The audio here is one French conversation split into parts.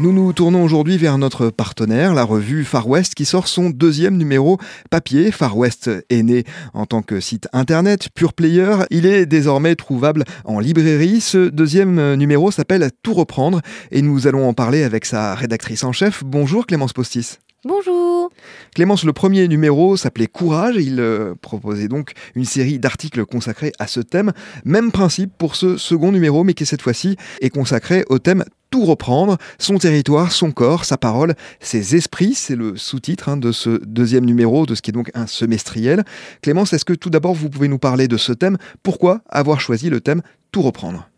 Nous nous tournons aujourd'hui vers notre partenaire, la revue Far West, qui sort son deuxième numéro papier. Far West est né en tant que site internet, pure player. Il est désormais trouvable en librairie. Ce deuxième numéro s'appelle Tout reprendre et nous allons en parler avec sa rédactrice en chef. Bonjour Clémence Postis. Bonjour Clémence, le premier numéro s'appelait Courage il euh, proposait donc une série d'articles consacrés à ce thème. Même principe pour ce second numéro, mais qui cette fois-ci est consacré au thème tout reprendre, son territoire, son corps, sa parole, ses esprits, c'est le sous-titre hein, de ce deuxième numéro, de ce qui est donc un semestriel. Clémence, est-ce que tout d'abord vous pouvez nous parler de ce thème? Pourquoi avoir choisi le thème tout reprendre?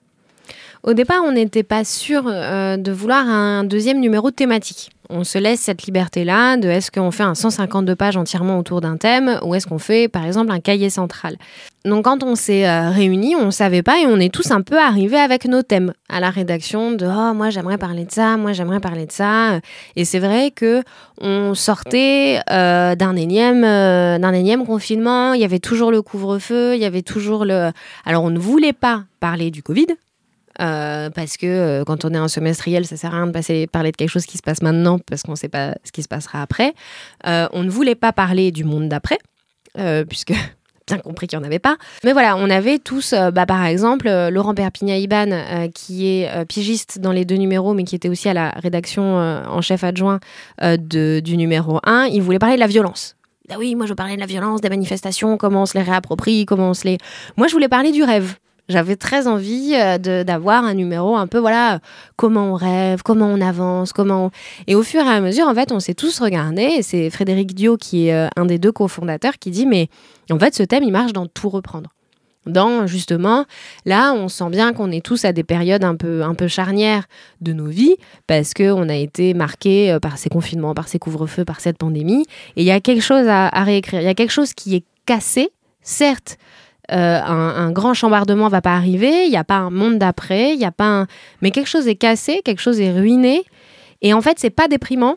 Au départ, on n'était pas sûr euh, de vouloir un deuxième numéro thématique. On se laisse cette liberté-là de est-ce qu'on fait un 152 pages entièrement autour d'un thème ou est-ce qu'on fait par exemple un cahier central. Donc quand on s'est euh, réunis, on ne savait pas et on est tous un peu arrivés avec nos thèmes à la rédaction de oh moi j'aimerais parler de ça, moi j'aimerais parler de ça. Et c'est vrai que on sortait euh, d'un énième d'un énième confinement, il y avait toujours le couvre-feu, il y avait toujours le alors on ne voulait pas parler du Covid euh, parce que euh, quand on est en semestriel, ça sert à rien de parler de quelque chose qui se passe maintenant parce qu'on ne sait pas ce qui se passera après. Euh, on ne voulait pas parler du monde d'après, puisque bien compris qu'il n'y en avait pas. Mais voilà, on avait tous, bah, par exemple, Laurent Perpignan-Iban, qui est pigiste dans les deux numéros, mais qui était aussi à la rédaction en chef adjoint du numéro 1. Il voulait parler de la violence. Ah oui, moi je parlais de la violence, des manifestations, comment on se les réapproprie, comment on se les... Moi je voulais parler du rêve. J'avais très envie euh, d'avoir un numéro un peu, voilà, comment on rêve, comment on avance, comment Et au fur et à mesure, en fait, on s'est tous regardés, et c'est Frédéric Dio, qui est euh, un des deux cofondateurs, qui dit, mais en fait, ce thème, il marche dans tout reprendre. Dans, justement, là, on sent bien qu'on est tous à des périodes un peu, un peu charnières de nos vies, parce qu'on a été marqués euh, par ces confinements, par ces couvre-feux, par cette pandémie, et il y a quelque chose à réécrire. Il y a quelque chose qui est cassé, certes, euh, un, grand chambardement va pas arriver, il n'y a pas un monde d'après, y a pas mais quelque chose est cassé, quelque chose est ruiné. Et en fait, c'est pas déprimant,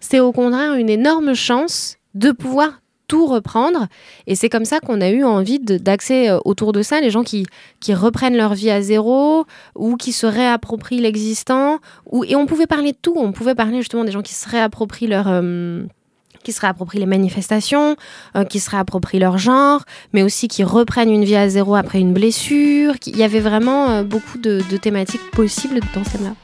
c'est au contraire une énorme chance de pouvoir tout reprendre. Et c'est comme ça qu'on a eu envie d'axer euh, autour de ça, les gens qui, qui reprennent leur vie à zéro ou qui se réapproprient l'existant. Et on pouvait parler de tout, on pouvait parler justement des gens qui se réapproprient leur... Euh, qui se réapproprient les manifestations, euh, qui se réapproprient leur genre, mais aussi qui reprennent une vie à zéro après une blessure. Il y avait vraiment euh, beaucoup de, thématiques possibles dans ce thème-là.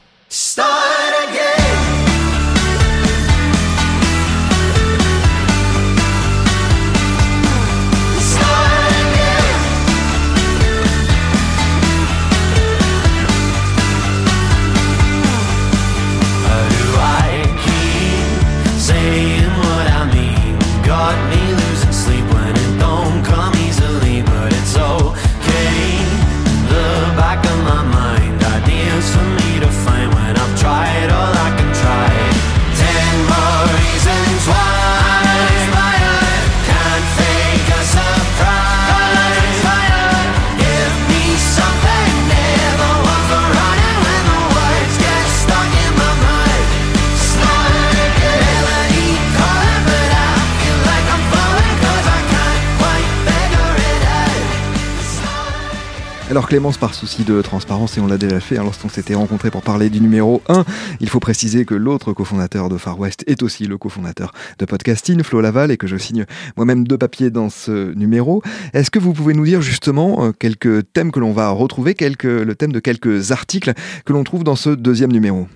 Alors Clémence, par souci de transparence, et on l'a déjà fait hein, lorsqu'on s'était rencontré pour parler du numéro 1, il faut préciser que l'autre cofondateur de Far West est aussi le cofondateur de Podcasting, Flo Laval, et que je signe moi-même deux papiers dans ce numéro. Est-ce que vous pouvez nous dire justement euh, quelques thèmes que l'on va retrouver, quelques, le thème de quelques articles que l'on trouve dans ce deuxième numéro?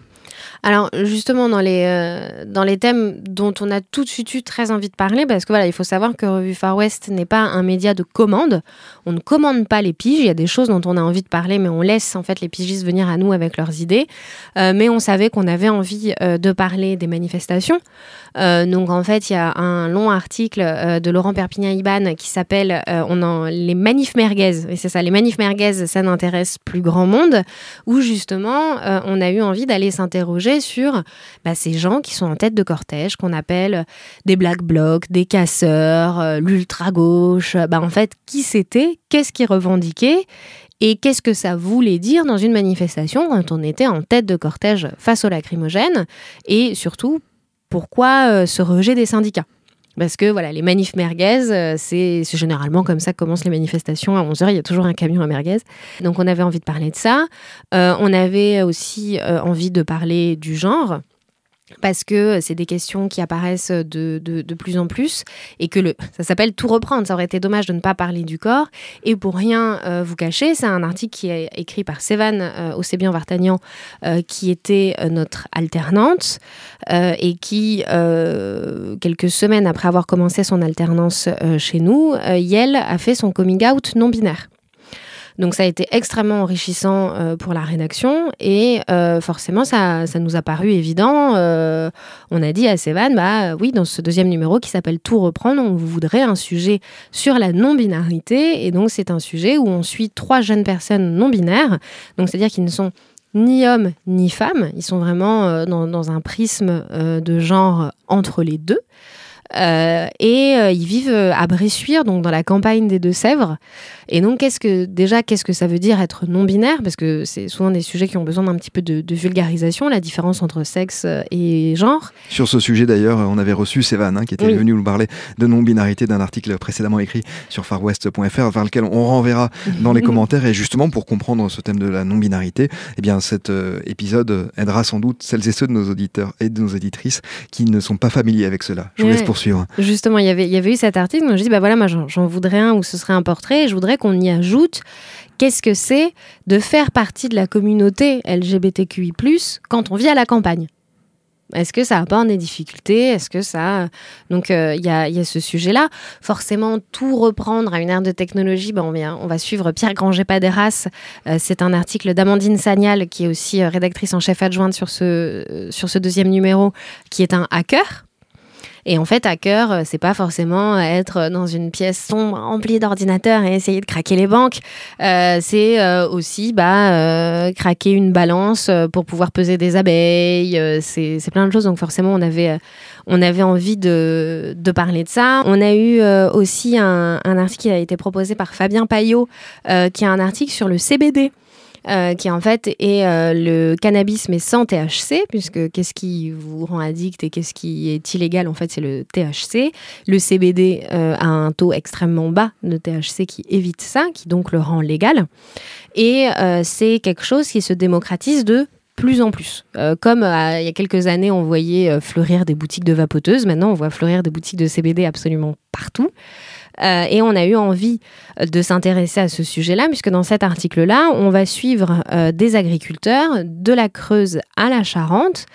Alors justement dans les, euh, dans les thèmes dont on a tout de suite eu très envie de parler, parce que voilà, il faut savoir que Revue Far West n'est pas un média de commande. On ne commande pas les piges. Il y a des choses dont on a envie de parler, mais on laisse en fait les pigistes venir à nous avec leurs idées. Euh, mais on savait qu'on avait envie euh, de parler des manifestations. donc en fait, il y a un long article de Laurent Perpignan-Iban qui s'appelle on en, Les manifs merguez. Et c'est ça, les manifs merguez, ça n'intéresse plus grand monde. Où justement, on a eu envie d'aller s'interroger sur bah, ces gens qui sont en tête de cortège, qu'on appelle des black blocs, des casseurs, l'ultra-gauche. Bah, en fait, qui c'était Qu'est-ce qu'ils revendiquaient et qu'est-ce que ça voulait dire dans une manifestation quand on était en tête de cortège face aux lacrymogènes Et surtout, pourquoi ce rejet des syndicats parce que voilà, les manifs merguez, euh, c'est généralement comme ça que commencent les manifestations. À 11h, il y a toujours un camion à merguez. Donc on avait envie de parler de ça. Euh, on avait aussi euh, envie de parler du genre parce que c'est des questions qui apparaissent de, de, plus en plus et que le, ça s'appelle tout reprendre. Ça aurait été dommage de ne pas parler du corps. Et pour rien euh, vous cacher, c'est un article qui est écrit par Sévan euh, Océbian Vartagnan, euh, qui était notre alternante et qui, quelques semaines après avoir commencé son alternance chez nous, Yel a fait son coming out non binaire. Donc ça a été extrêmement enrichissant euh, pour la rédaction et euh, forcément ça, ça, nous a paru évident. Euh, on a dit à Sévan, bah oui, dans ce deuxième numéro qui s'appelle Tout reprendre, on voudrait un sujet sur la non-binarité et donc c'est un sujet où on suit trois jeunes personnes non binaires, donc c'est-à-dire qu'ils ne sont ni hommes ni femmes, ils sont vraiment dans, un prisme de genre entre les deux. Euh, et euh, ils vivent euh, à Bressuire, donc dans la campagne des Deux-Sèvres. Et donc, qu'est-ce que, déjà, qu'est-ce que ça veut dire être non-binaire? Parce que c'est souvent des sujets qui ont besoin d'un petit peu de, vulgarisation, la différence entre sexe et genre. Sur ce sujet, d'ailleurs, on avait reçu Sévan, hein, qui était venu nous parler de non-binarité d'un article précédemment écrit sur farwest.fr, vers lequel on renverra dans les commentaires. Et justement, pour comprendre ce thème de la non-binarité, eh bien, cet épisode aidera sans doute celles et ceux de nos auditeurs et de nos éditrices qui ne sont pas familiers avec cela. Je vous laisse Justement, il y avait, eu cet article, donc je dis, bah voilà, moi j'en voudrais un où ce serait un portrait, et je voudrais qu'on y ajoute qu'est-ce que c'est de faire partie de la communauté LGBTQI+, quand on vit à la campagne? Est-ce que ça apporte des difficultés Est-ce que ça... Donc, euh, il y, a, y, a, ce sujet-là. Forcément, tout reprendre à une ère de technologie, ben, on, vient, on va suivre Pierre Granger-Paderas. Euh, c'est un article d'Amandine Sagnal, qui est aussi euh, rédactrice en chef adjointe sur ce, sur ce deuxième numéro, qui est un hacker. Et en fait, hacker, euh, c'est pas forcément être dans une pièce sombre remplie d'ordinateurs et essayer de craquer les banques. Euh, c'est euh, aussi bah, craquer une balance pour pouvoir peser des abeilles. c'est plein de choses. Donc forcément, on avait, on avait envie de, de parler de ça. On a eu aussi un, article qui a été proposé par Fabien Payot, qui a un article sur le CBD. Euh, qui en fait est euh, le cannabis mais sans THC, puisque qu'est-ce qui vous rend addict et qu'est-ce qui est illégal en fait c'est le THC. Le CBD euh, a un taux extrêmement bas de THC qui évite ça, qui donc le rend légal. Et c'est quelque chose qui se démocratise de plus en plus. comme il y a quelques années, on voyait fleurir des boutiques de vapoteuses, maintenant on voit fleurir des boutiques de CBD absolument partout. Euh, et on a eu envie euh, de s'intéresser à ce sujet-là, puisque dans cet article-là, on va suivre euh, des agriculteurs de la Creuse à la Charente,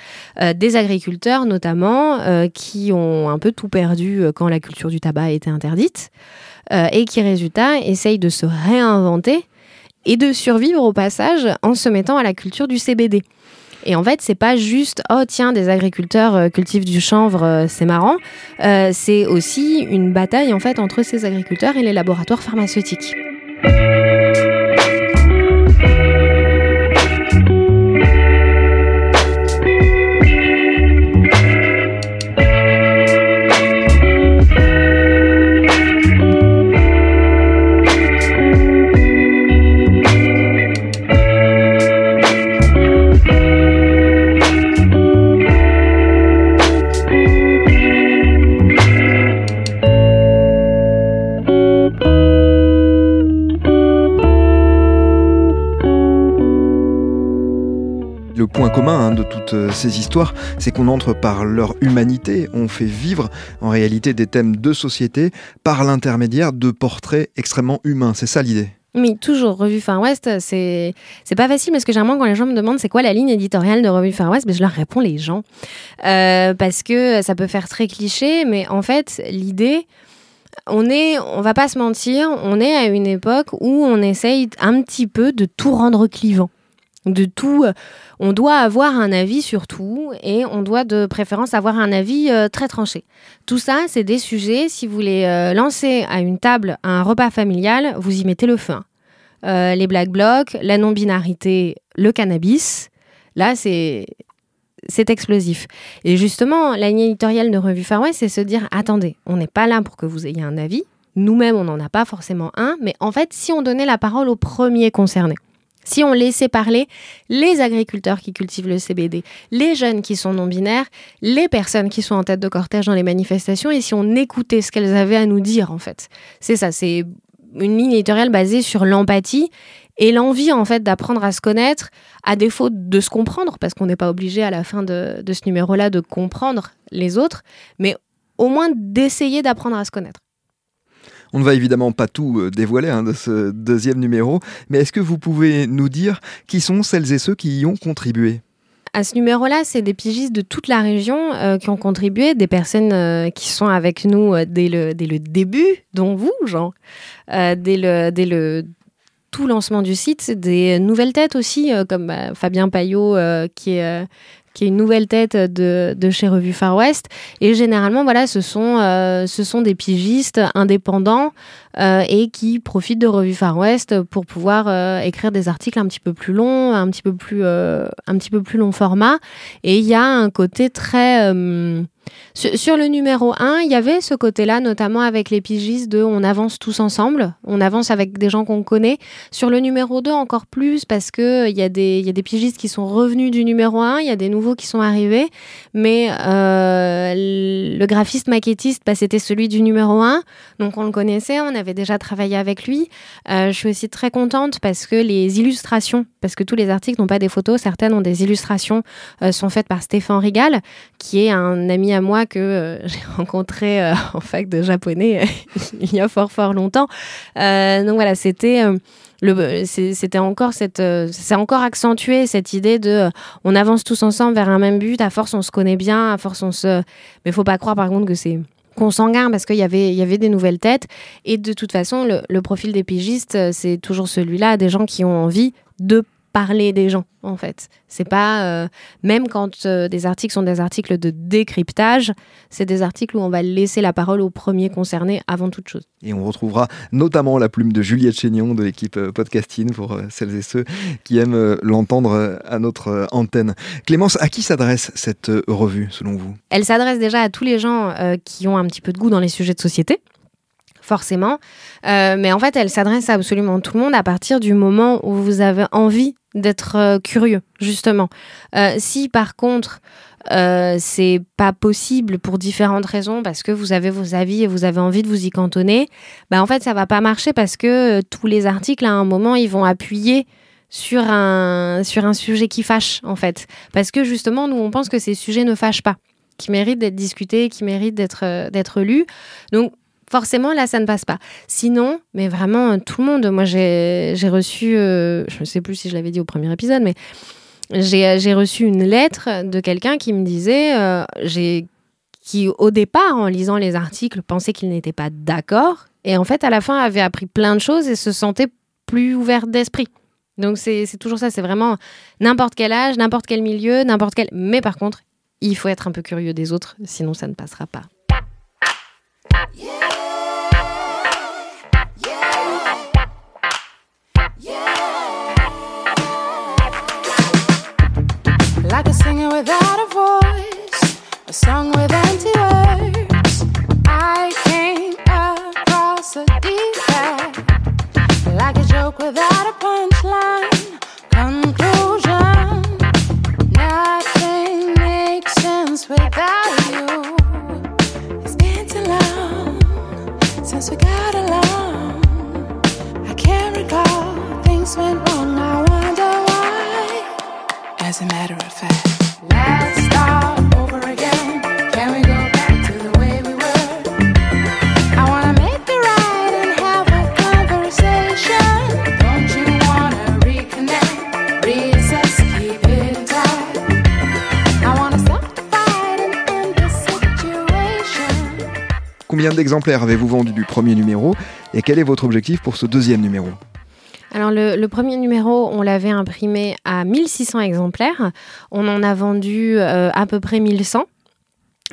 des agriculteurs notamment qui ont un peu tout perdu quand la culture du tabac a été interdite, et qui, résultat, essayent de se réinventer et de survivre au passage en se mettant à la culture du CBD. Et en fait, c'est pas juste oh tiens des agriculteurs euh, cultivent du chanvre, euh, c'est marrant. Euh, c'est aussi une bataille en fait entre ces agriculteurs et les laboratoires pharmaceutiques. Ces histoires, c'est qu'on entre par leur humanité, on fait vivre en réalité des thèmes de société par l'intermédiaire de portraits extrêmement humains. C'est ça l'idée? Oui, toujours. Revue Far West, c'est c'est pas facile parce que généralement quand les gens me demandent c'est quoi la ligne éditoriale de Revue Far West, ben, je leur réponds les gens euh, parce que ça peut faire très cliché, mais en fait l'idée, on est, on va pas se mentir, on est à une époque où on essaye un petit peu de tout rendre clivant de tout. Euh, on doit avoir un avis sur tout et on doit de préférence avoir un avis euh, très tranché. Tout ça, c'est des sujets, si vous voulez euh, lancer à une table un repas familial, vous y mettez le feu. les black blocs, la non-binarité, le cannabis, là, c'est explosif. Et justement, la ligne éditoriale de Revue Far c'est se dire attendez, on n'est pas là pour que vous ayez un avis. Nous-mêmes, on n'en a pas forcément un, mais en fait, si on donnait la parole aux premiers concernés, si on laissait parler les agriculteurs qui cultivent le CBD, les jeunes qui sont non-binaires, les personnes qui sont en tête de cortège dans les manifestations, et si on écoutait ce qu'elles avaient à nous dire, en fait. C'est ça, c'est une ligne éditoriale basée sur l'empathie et l'envie en fait d'apprendre à se connaître, à défaut de se comprendre, parce qu'on n'est pas obligé à la fin de, ce numéro-là de comprendre les autres, mais au moins d'essayer d'apprendre à se connaître. On ne va évidemment pas tout euh, dévoiler hein, de ce deuxième numéro, mais est-ce que vous pouvez nous dire qui sont celles et ceux qui y ont contribué? À ce numéro-là, c'est des pigistes de toute la région euh, qui ont contribué, des personnes euh, qui sont avec nous dès, le, dès le début, dont vous, Jean, dès, le, dès le tout lancement du site, des nouvelles têtes aussi, comme bah, Fabien Payot, qui est qui est une nouvelle tête de, de, chez Revue Far West. Et généralement, voilà, ce sont, euh, ce sont des pigistes indépendants euh, et qui profitent de Revue Far West pour pouvoir euh, écrire des articles un petit peu plus longs, un petit peu plus, un petit peu plus long format. Et il y a un côté très sur, le numéro 1, il y avait ce côté-là, notamment avec les pigistes de on avance tous ensemble, on avance avec des gens qu'on connaît. Sur le numéro 2, encore plus, parce qu'il y, a des, y a des pigistes qui sont revenus du numéro 1, il y a des nouveaux qui sont arrivés, mais euh, le graphiste maquettiste, bah, c'était celui du numéro 1, donc on le connaissait, on avait déjà travaillé avec lui. Euh, je suis aussi très contente parce que les illustrations, parce que tous les articles n'ont pas des photos, certaines ont des illustrations, euh, sont faites par Stéphane Rigal, qui est un ami à moi que euh, j'ai rencontré euh, en fac de japonais il y a fort fort longtemps. Euh, donc voilà, c'était c'était encore cette, c'est encore accentué cette idée de, on avance tous ensemble vers un même but. À force, on se connaît bien. À force, on se, mais faut pas croire par contre que c'est consanguin parce qu'il y avait, il y avait des nouvelles têtes. Et de toute façon, le, le profil des pigistes, c'est toujours celui-là, des gens qui ont envie de parler des gens en fait. C'est pas euh, même quand euh, des articles sont des articles de décryptage, c'est des articles où on va laisser la parole aux premiers concernés avant toute chose. Et on retrouvera notamment la plume de Juliette Chénion de l'équipe euh, podcasting pour celles et ceux qui aiment l'entendre à notre antenne. Clémence, à qui s'adresse cette revue selon vous? Elle s'adresse déjà à tous les gens qui ont un petit peu de goût dans les sujets de société forcément. mais en fait, elle s'adresse à absolument tout le monde à partir du moment où vous avez envie d'être euh, curieux, justement. Euh, si par contre, euh, c'est pas possible pour différentes raisons, parce que vous avez vos avis et vous avez envie de vous y cantonner, bah en fait, ça va pas marcher parce que tous les articles, à un moment, ils vont appuyer sur un, sur un sujet qui fâche, en fait. Parce que justement, nous, on pense que ces sujets ne fâchent pas qui méritent d'être discutés, qui méritent d'être d'être lus. Donc forcément, là, ça ne passe pas. Sinon, mais vraiment, tout le monde, moi, j'ai reçu, euh, je ne sais plus si je l'avais dit au premier épisode, mais j'ai reçu une lettre de quelqu'un qui me disait, euh, qui au départ, en lisant les articles, pensait qu'il n'était pas d'accord, et en fait, à la fin, avait appris plein de choses et se sentait plus ouvert d'esprit. Donc c'est toujours ça, c'est vraiment n'importe quel âge, n'importe quel milieu, n'importe quel... Mais par contre, il faut être un peu curieux des autres, sinon ça ne passera pas. Without a voice, a song with empty words. I came across a defect, like a joke without a punchline. Conclusion, nothing makes sense without you. It's been too long since we got Combien d'exemplaires avez-vous vendu du premier numéro et quel est votre objectif pour ce deuxième numéro? Alors le, premier numéro, on l'avait imprimé à 1600 exemplaires. On en a vendu euh, à peu près 1100.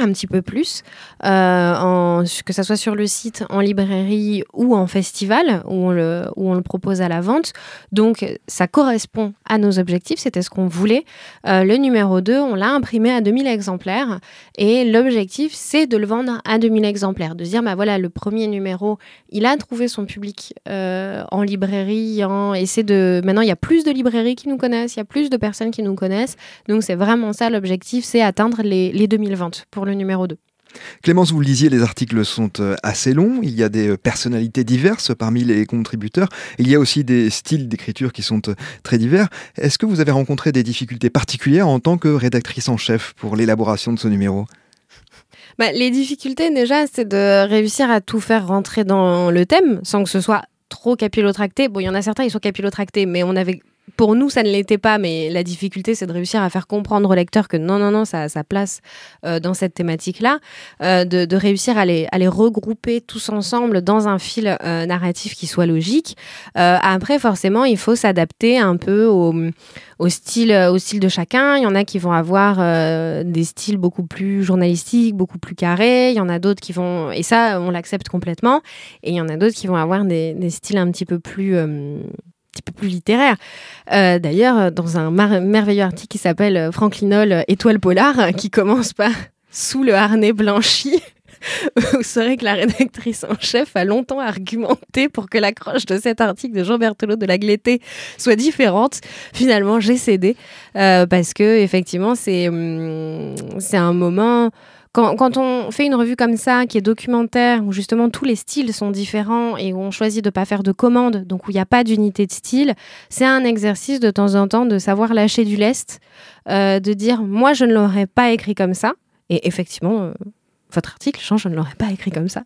Un petit peu plus, euh, en, que ce soit sur le site, en librairie ou en festival, où on le, où on le propose à la vente. Donc, ça correspond à nos objectifs, c'était ce qu'on voulait. Euh, le numéro 2, on l'a imprimé à 2000 exemplaires, et l'objectif, c'est de le vendre à 2000 exemplaires, de dire, bah voilà, le premier numéro, il a trouvé son public euh, en librairie, en, et c'est de... Maintenant, il y a plus de librairies qui nous connaissent, il y a plus de personnes qui nous connaissent, donc c'est vraiment ça l'objectif, c'est atteindre les, les 2000 ventes pour le numéro 2. Clémence, vous le disiez, les articles sont euh, assez longs. Il y a des euh, personnalités diverses parmi les contributeurs. Il y a aussi des styles d'écriture qui sont euh, très divers. Est-ce que vous avez rencontré des difficultés particulières en tant que rédactrice en chef pour l'élaboration de ce numéro? Bah, Les difficultés, déjà, c'est de réussir à tout faire rentrer dans le thème sans que ce soit trop capillotracté. Bon, il y en a certains, ils sont capillotractés, mais on avait pour nous, ça ne l'était pas, mais la difficulté, c'est de réussir à faire comprendre au lecteur que non, non, non, ça a sa place euh, dans cette thématique-là, euh, de, réussir à les, regrouper tous ensemble dans un fil euh, narratif qui soit logique. après, forcément, il faut s'adapter un peu au, style, au style de chacun. Il y en a qui vont avoir des styles beaucoup plus journalistiques, beaucoup plus carrés. Il y en a d'autres qui vont, et ça, on l'accepte complètement. Et il y en a d'autres qui vont avoir des, des styles un petit peu plus petit peu plus littéraire. Euh, d'ailleurs, dans un merveilleux article qui s'appelle euh, Franklinol euh, Étoile Polar, qui commence par Sous le harnais blanchi. Vous saurez que la rédactrice en chef a longtemps argumenté pour que l'accroche de cet article de Jean Berthelot de la Glété soit différente. Finalement, j'ai cédé parce que effectivement, c'est hum, c'est un moment quand, on fait une revue comme ça, qui est documentaire, où justement tous les styles sont différents et où on choisit de ne pas faire de commandes, donc où il n'y a pas d'unité de style, c'est un exercice de temps en temps de savoir lâcher du lest, euh, de dire moi je ne l'aurais pas écrit comme ça. Et effectivement, euh, votre article, je ne l'aurais pas écrit comme ça.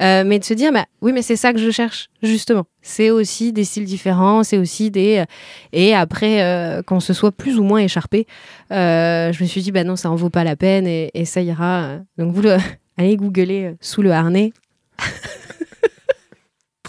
Euh, mais de se dire, bah, oui, mais c'est ça que je cherche, justement. C'est aussi des styles différents, c'est aussi des... Euh, et après, euh, qu'on se soit plus ou moins écharpé, je me suis dit, bah non, ça en vaut pas la peine et, ça ira. Donc vous, le... allez googler sous le harnais.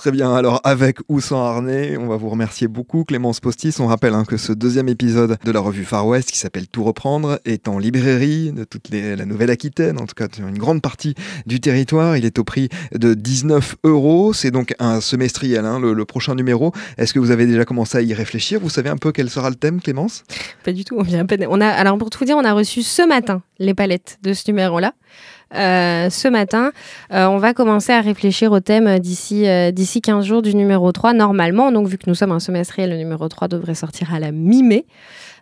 Très bien, alors avec ou sans harnais, on va vous remercier beaucoup Clémence Postis. On rappelle hein, que ce deuxième épisode de la revue Far West qui s'appelle Tout reprendre est en librairie de toute la Nouvelle-Aquitaine, en tout cas une grande partie du territoire. Il est au prix de 19 euros. C'est donc un semestriel, hein, le, prochain numéro. Est-ce que vous avez déjà commencé à y réfléchir? Vous savez un peu quel sera le thème Clémence? Pas du tout, on vient On a, alors pour tout vous dire, on a reçu ce matin les palettes de ce numéro-là. Euh, ce matin. Euh, on va commencer à réfléchir au thème d'ici euh, d'ici 15 jours du numéro 3, normalement. Donc, vu que nous sommes un semestriel, le numéro 3 devrait sortir à la mi-mai.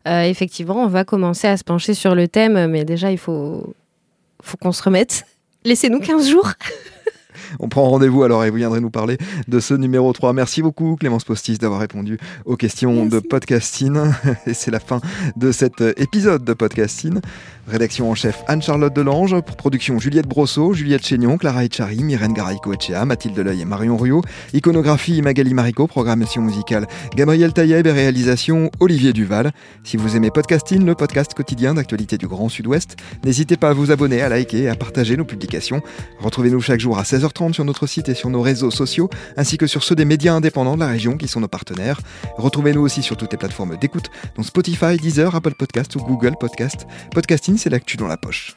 effectivement, on va commencer à se pencher sur le thème, mais déjà, il faut, faut qu'on se remette. Laissez-nous 15 jours. On prend rendez-vous alors et vous viendrez nous parler de ce numéro 3. Merci beaucoup Clémence Postis d'avoir répondu aux questions de podcasting. Et c'est la fin de cet épisode de podcasting. Rédaction en chef Anne-Charlotte Delange, production Juliette Brosseau, Juliette Chénion, Clara Echari, Myrène Garaïco-Echea, Mathilde Deleuil et Marion Ruot, iconographie Magali Marico, programmation musicale Gabriel Taïeb et réalisation Olivier Duval. Si vous aimez Podcasting, le podcast quotidien d'actualité du Grand Sud-Ouest, n'hésitez pas à vous abonner, à liker et à partager nos publications. Retrouvez-nous chaque jour à 16h30 sur notre site et sur nos réseaux sociaux, ainsi que sur ceux des médias indépendants de la région qui sont nos partenaires. Retrouvez-nous aussi sur toutes les plateformes d'écoute, dont Spotify, Deezer, Apple Podcast ou Google Podcast. Podcasting c'est l'actu dans la poche.